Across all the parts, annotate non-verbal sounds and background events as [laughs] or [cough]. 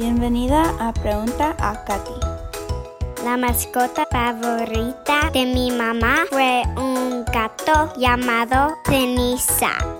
Bienvenida a Pregunta a Katy. La mascota favorita de mi mamá fue un gato llamado Ceniza.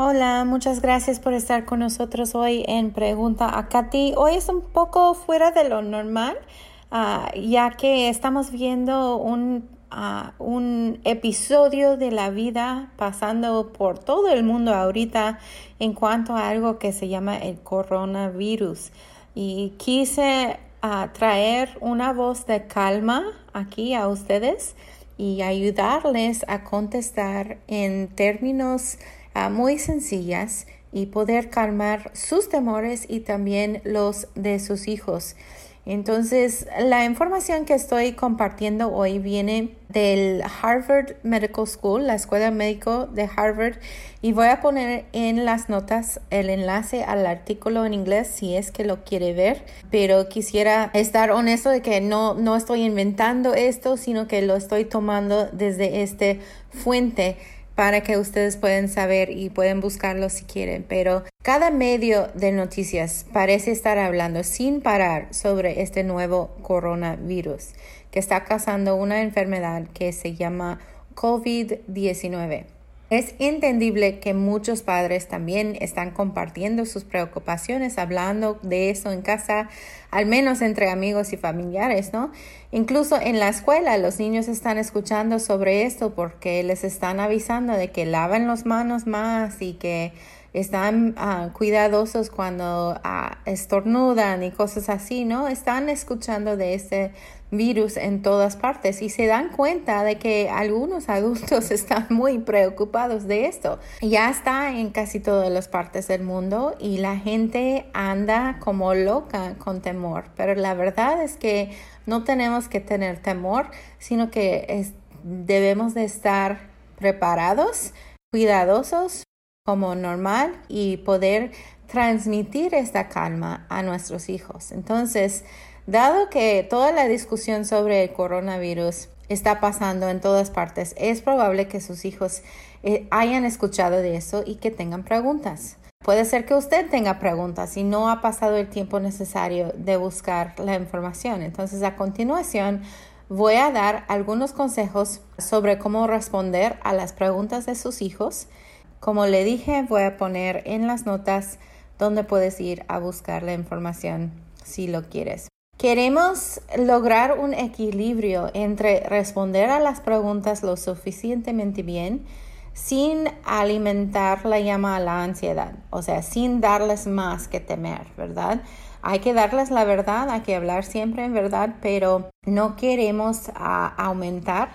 Hola, muchas gracias por estar con nosotros hoy en Pregunta a Katy. Hoy es un poco fuera de lo normal, ah, ya que estamos viendo un, ah, un episodio de la vida pasando por todo el mundo ahorita en cuanto a algo que se llama el coronavirus. Y quise ah, traer una voz de calma aquí a ustedes y ayudarles a contestar en términos muy sencillas y poder calmar sus temores y también los de sus hijos. Entonces, la información que estoy compartiendo hoy viene del Harvard Medical School, la escuela médico de Harvard, y voy a poner en las notas el enlace al artículo en inglés si es que lo quiere ver, pero quisiera estar honesto de que no, no estoy inventando esto, sino que lo estoy tomando desde este fuente para que ustedes puedan saber y pueden buscarlo si quieren. Pero cada medio de noticias parece estar hablando sin parar sobre este nuevo coronavirus que está causando una enfermedad que se llama COVID-19. Es entendible que muchos padres también están compartiendo sus preocupaciones, hablando de eso en casa, al menos entre amigos y familiares, ¿no? Incluso en la escuela los niños están escuchando sobre esto porque les están avisando de que laven las manos más y que están ah, cuidadosos cuando ah, estornudan y cosas así, ¿no? Están escuchando de este virus en todas partes y se dan cuenta de que algunos adultos [laughs] están muy preocupados de esto. Ya está en casi todas las partes del mundo y la gente anda como loca con temor, pero la verdad es que no tenemos que tener temor, sino que debemos de estar preparados, cuidadosos como normal y poder transmitir esta calma a nuestros hijos. Entonces, dado que toda la discusión sobre el coronavirus está pasando en todas partes, es probable que sus hijos eh, hayan escuchado de eso y que tengan preguntas. Puede ser que usted tenga preguntas y no ha pasado el tiempo necesario de buscar la información. Entonces, a continuación, voy a dar algunos consejos sobre cómo responder a las preguntas de sus hijos como le dije, voy a poner en las notas donde puedes ir a buscar la información si lo quieres. Queremos lograr un equilibrio entre responder a las preguntas lo suficientemente bien sin alimentar la llama a la ansiedad, o sea, sin darles más que temer, ¿verdad? Hay que darles la verdad, hay que hablar siempre en verdad, pero no queremos ah, aumentar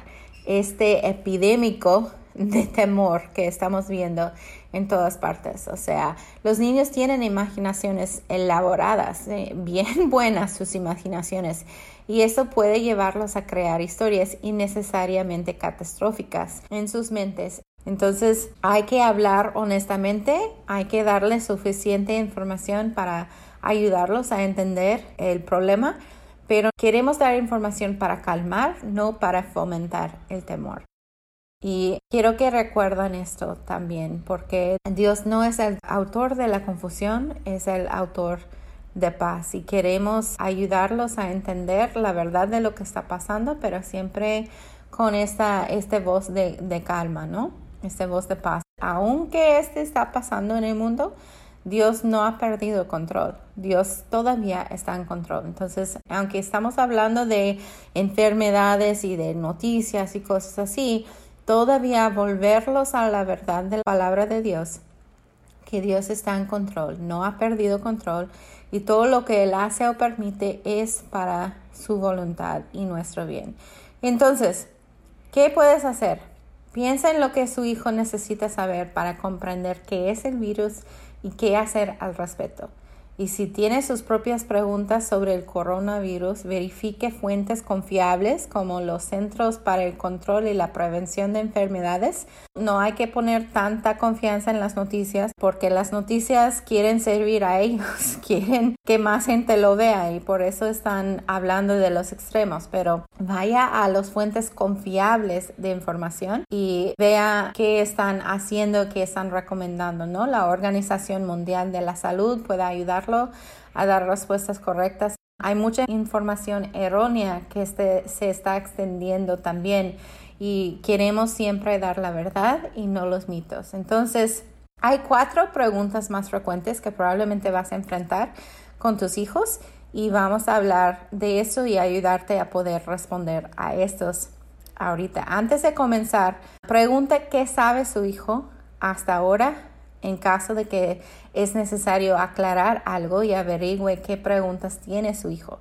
este epidémico de temor que estamos viendo en todas partes. O sea, los niños tienen imaginaciones elaboradas, eh, [laughs] bien buenas sus imaginaciones, y eso puede llevarlos a crear historias innecesariamente catastróficas en sus mentes. Entonces, hay que hablar honestamente, hay que darles suficiente información para ayudarlos a entender el problema, pero queremos dar información para calmar, no para fomentar el temor. Y quiero que recuerden esto también, porque Dios no es el autor de la confusión, es el autor de paz y queremos ayudarlos a entender la verdad de lo que está pasando, pero siempre con esta, este voz de, de calma, ¿no? Esta voz de paz. Aunque este está pasando en el mundo, Dios no ha perdido control. Dios todavía está en control. Entonces, aunque estamos hablando de enfermedades y de noticias y cosas así, todavía volverlos a la verdad de la palabra de Dios, que Dios está en control, no ha perdido control y todo lo que Él hace o permite es para su voluntad y nuestro bien. Entonces, ¿qué puedes hacer? Piensa en lo que su hijo necesita saber para comprender qué es el virus y qué hacer al respecto. Y si tiene sus propias preguntas sobre el coronavirus, verifique fuentes confiables como los Centros para el Control y la Prevención de Enfermedades. No hay que poner tanta confianza en las noticias porque las noticias quieren servir a ellos, [laughs] quieren que más gente lo vea y por eso están hablando de los extremos. Pero vaya a las fuentes confiables de información y vea qué están haciendo, qué están recomendando, ¿no? La Organización Mundial de la Salud puede ayudar a dar respuestas correctas. Hay mucha información errónea que este, se está extendiendo también y queremos siempre dar la verdad y no los mitos. Entonces, hay cuatro preguntas más frecuentes que probablemente vas a enfrentar con tus hijos y vamos a hablar de eso y ayudarte a poder responder a estos ahorita. Antes de comenzar, pregunte qué sabe su hijo hasta ahora en caso de que es necesario aclarar algo y averigüe qué preguntas tiene su hijo.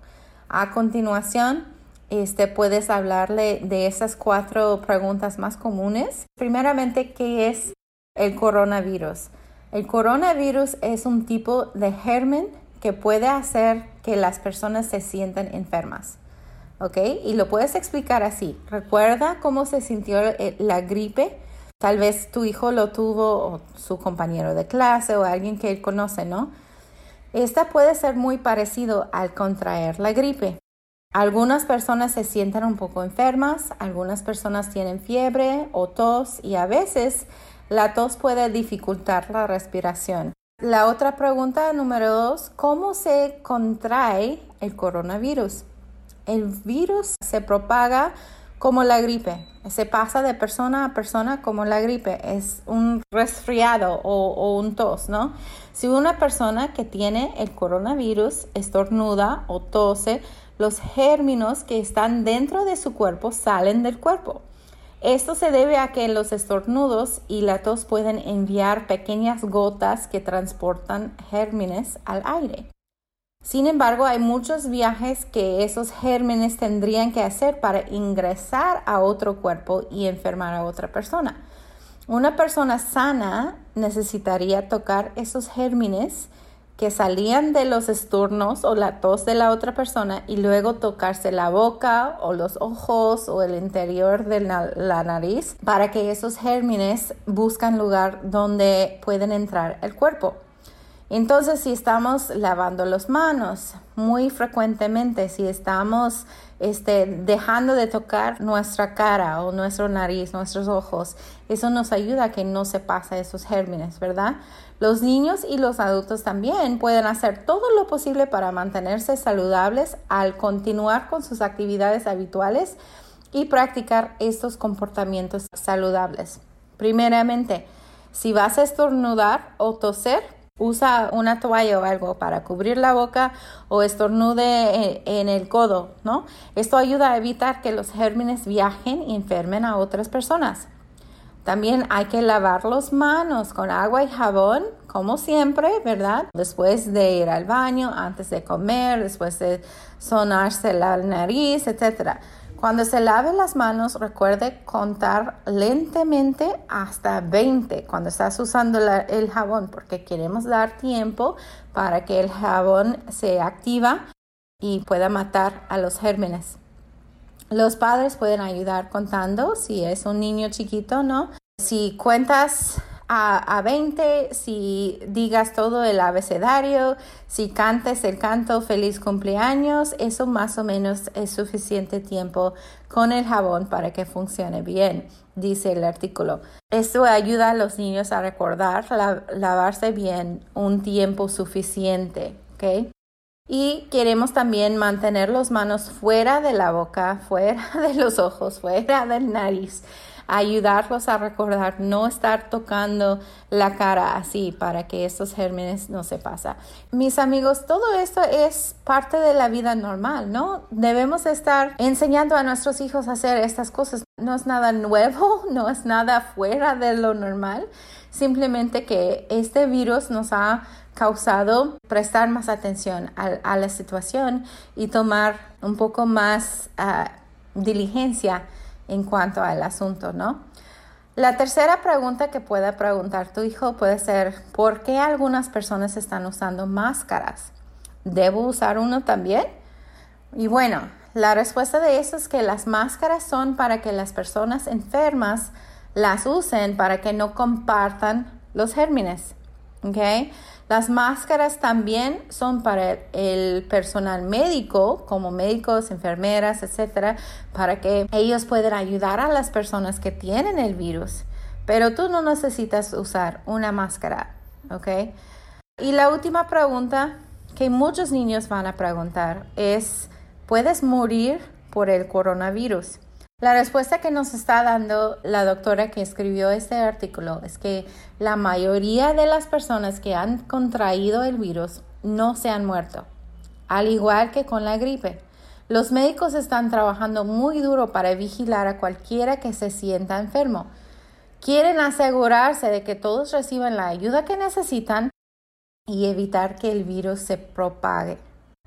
A continuación, este, puedes hablarle de esas cuatro preguntas más comunes. Primeramente, ¿qué es el coronavirus? El coronavirus es un tipo de germen que puede hacer que las personas se sientan enfermas. ¿Ok? Y lo puedes explicar así. ¿Recuerda cómo se sintió eh, la gripe? Tal vez tu hijo lo tuvo o su compañero de clase o alguien que él conoce, ¿no? Esta puede ser muy parecido al contraer la gripe. Algunas personas se sienten un poco enfermas, algunas personas tienen fiebre o tos y a veces la tos puede dificultar la respiración. La otra pregunta número dos, ¿cómo se contrae el coronavirus? El virus se propaga como la gripe. Se pasa de persona a persona como la gripe. Es un resfriado o, un tos, ¿no? Si una persona que tiene el coronavirus estornuda o tose, los gérmenos que están dentro de su cuerpo salen del cuerpo. Esto se debe a que los estornudos y la tos pueden enviar pequeñas gotas que transportan gérmenes al aire. Sin embargo, hay muchos viajes que esos gérmenes tendrían que hacer para ingresar a otro cuerpo y enfermar a otra persona. Una persona sana necesitaría tocar esos gérmenes que salían de los estornos o la tos de la otra persona y luego tocarse la boca o los ojos o el interior de la, la nariz para que esos gérmenes buscan lugar donde pueden entrar el cuerpo. Entonces, si estamos lavando las manos muy frecuentemente, si estamos este, dejando de tocar nuestra cara o nuestra nariz, nuestros ojos, eso nos ayuda a que no se pase esos gérmenes, ¿verdad? Los niños y los adultos también pueden hacer todo lo posible para mantenerse saludables al continuar con sus actividades habituales y practicar estos comportamientos saludables. Primeramente, si vas a estornudar o toser, usa una toalla o algo para cubrir la boca o estornude en, el codo, ¿no? Esto ayuda a evitar que los gérmenes viajen y enfermen a otras personas. También hay que lavar las manos con agua y jabón, como siempre, ¿verdad? Después de ir al baño, antes de comer, después de sonarse la nariz, etcétera. Cuando se lave las manos, recuerde contar lentamente hasta 20 cuando estás usando el jabón, porque queremos dar tiempo para que el jabón se activa y pueda matar a los gérmenes. Los padres pueden ayudar contando si es un niño chiquito, ¿no? Si cuentas a, 20, si digas todo el abecedario, si cantes el canto feliz cumpleaños, eso más o menos es suficiente tiempo con el jabón para que funcione bien, dice el artículo. Esto ayuda a los niños a recordar lavarse bien un tiempo suficiente, ¿ok? Y queremos también mantener las manos fuera de la boca, fuera [laughs] de los ojos, fuera del nariz ayudarlos a recordar no estar tocando la cara así para que estos gérmenes no se pasen. Mis amigos, todo esto es parte de la vida normal, ¿no? Debemos estar enseñando a nuestros hijos a hacer estas cosas. No es nada nuevo, [laughs] no es nada fuera de lo normal, simplemente que este virus nos ha causado prestar más atención a, la situación y tomar un poco más uh, diligencia en cuanto al asunto, ¿no? La tercera pregunta que pueda preguntar tu hijo puede ser, ¿por qué algunas personas están usando máscaras? ¿Debo usar uno también? Y bueno, la respuesta de eso es que las máscaras son para que las personas enfermas las usen para que no compartan los gérmenes. ¿okay? Las máscaras también son para el personal médico, como médicos, enfermeras, etcétera, para que ellos puedan ayudar a las personas que tienen el virus. Pero tú no necesitas usar una máscara, ¿ok? Y la última pregunta que muchos niños van a preguntar es, ¿puedes morir por el coronavirus? La respuesta que nos está dando la doctora que escribió este artículo es que la mayoría de las personas que han contraído el virus no se han muerto, al igual que con la gripe. Los médicos están trabajando muy duro para vigilar a cualquiera que se sienta enfermo. Quieren asegurarse de que todos reciban la ayuda que necesitan y evitar que el virus se propague.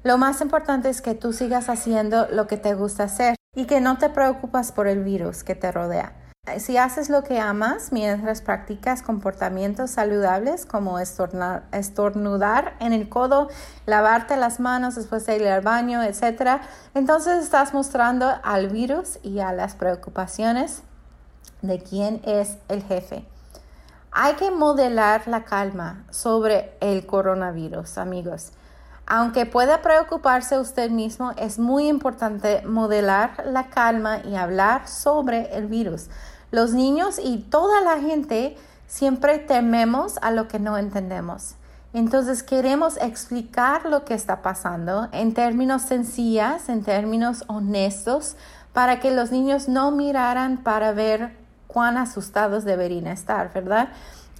Lo más importante es que tú sigas haciendo lo que te gusta hacer y que no te preocupas por el virus que te rodea. Si haces lo que amas mientras practicas comportamientos saludables como estornudar en el codo, lavarte las manos después de ir al baño, etc., entonces estás mostrando al virus y a las preocupaciones de quién es el jefe. Hay que modelar la calma sobre el coronavirus, amigos. Aunque pueda preocuparse usted mismo, es muy importante modelar la calma y hablar sobre el virus. Los niños y toda la gente siempre tememos a lo que no entendemos. Entonces queremos explicar lo que está pasando en términos sencillos, en términos honestos, para que los niños no miraran para ver cuán asustados deberían estar, ¿verdad?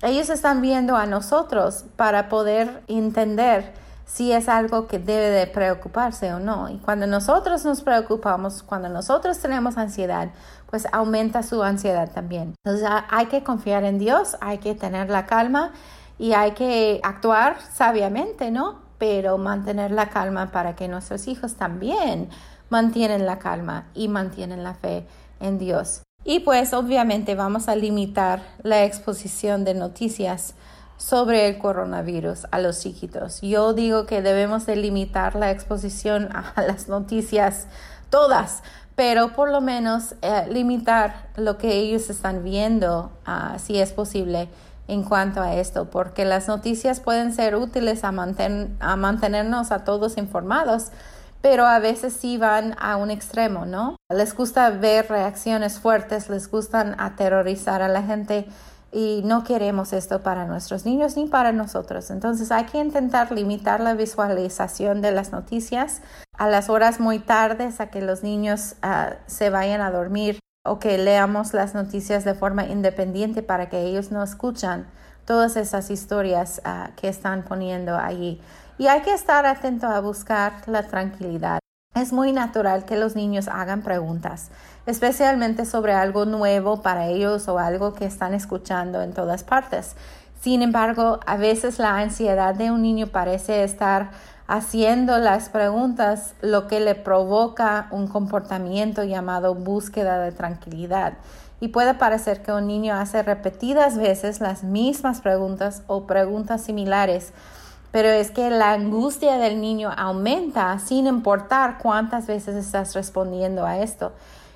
Ellos están viendo a nosotros para poder entender si es algo que debe de preocuparse o no. Y cuando nosotros nos preocupamos, cuando nosotros tenemos ansiedad, pues aumenta su ansiedad también. Entonces hay que confiar en Dios, hay que tener la calma y hay que actuar sabiamente, ¿no? Pero mantener la calma para que nuestros hijos también mantienen la calma y mantienen la fe en Dios. Y pues obviamente vamos a limitar la exposición de noticias sobre el coronavirus a los chiquitos. Yo digo que debemos de limitar la exposición a [laughs] las noticias todas, pero por lo menos eh, limitar lo que ellos están viendo, uh, si es posible, en cuanto a esto, porque las noticias pueden ser útiles a, a mantenernos a todos informados, pero a veces sí van a un extremo, ¿no? Les gusta ver reacciones fuertes, les gustan aterrorizar a la gente y no queremos esto para nuestros niños ni para nosotros. Entonces hay que intentar limitar la visualización de las noticias a las horas muy tardes, a que los niños ah, se vayan a dormir o que leamos las noticias de forma independiente para que ellos no escuchan todas esas historias ah, que están poniendo allí. Y hay que estar atento a buscar la tranquilidad. Es muy natural que los niños hagan preguntas, especialmente sobre algo nuevo para ellos o algo que están escuchando en todas partes. Sin embargo, a veces la ansiedad de un niño parece estar haciendo las preguntas lo que le provoca un comportamiento llamado búsqueda de tranquilidad. Y puede parecer que un niño hace repetidas veces las mismas preguntas o preguntas similares pero es que la angustia del niño aumenta sin importar cuántas veces estás respondiendo a esto.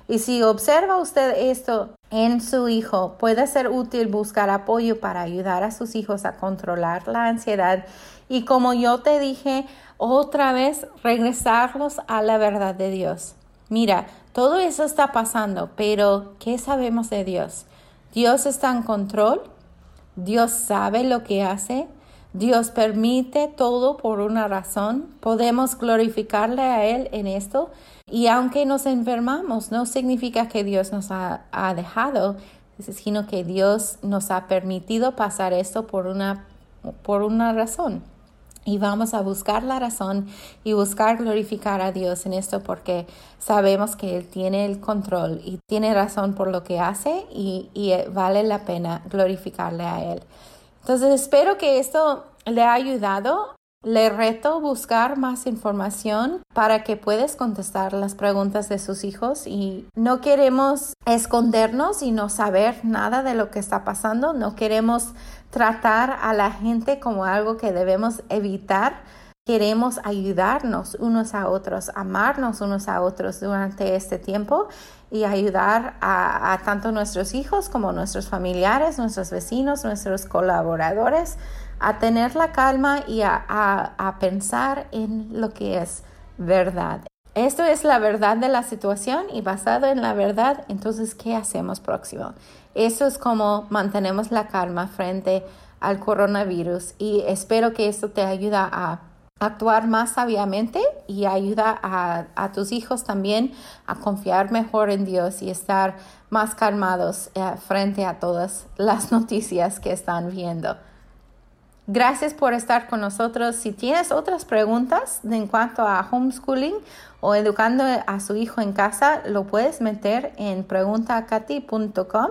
Y si observa usted esto en su hijo, puede ser útil buscar apoyo para ayudar a sus hijos a controlar la ansiedad y como yo te dije, otra vez regresarlos a la verdad de Dios. Mira, todo eso está pasando, pero ¿qué sabemos de Dios? Dios está en control, Dios sabe lo que hace, Dios permite todo por una razón. Podemos glorificarle a Él en esto. Y aunque nos enfermamos, no significa que Dios nos ha, dejado, sino que Dios nos ha permitido pasar esto por una, por una razón. Y vamos a buscar la razón y buscar glorificar a Dios en esto porque sabemos que Él tiene el control y tiene razón por lo que hace y vale la pena glorificarle a Él. Entonces espero que esto le ha ayudado Le reto buscar más información para que puedas contestar las preguntas de sus hijos y no queremos escondernos y no saber nada de lo que está pasando. No queremos tratar a la gente como algo que debemos evitar. Queremos ayudarnos unos a otros, amarnos unos a otros durante este tiempo y ayudar a, tanto nuestros hijos como nuestros familiares, nuestros vecinos, nuestros colaboradores a tener la calma y a, pensar en lo que es verdad. Esto es la verdad de la situación y basado en la verdad, entonces, ¿qué hacemos próximo? Eso es como mantenemos la calma frente al coronavirus y espero que esto te ayude a actuar más sabiamente y ayuda a, tus hijos también a confiar mejor en Dios y estar más calmados eh, frente a todas las [laughs] noticias que están viendo. Gracias por estar con nosotros. Si tienes otras preguntas en cuanto a homeschooling o educando a su hijo en casa, lo puedes meter en preguntaacati.com.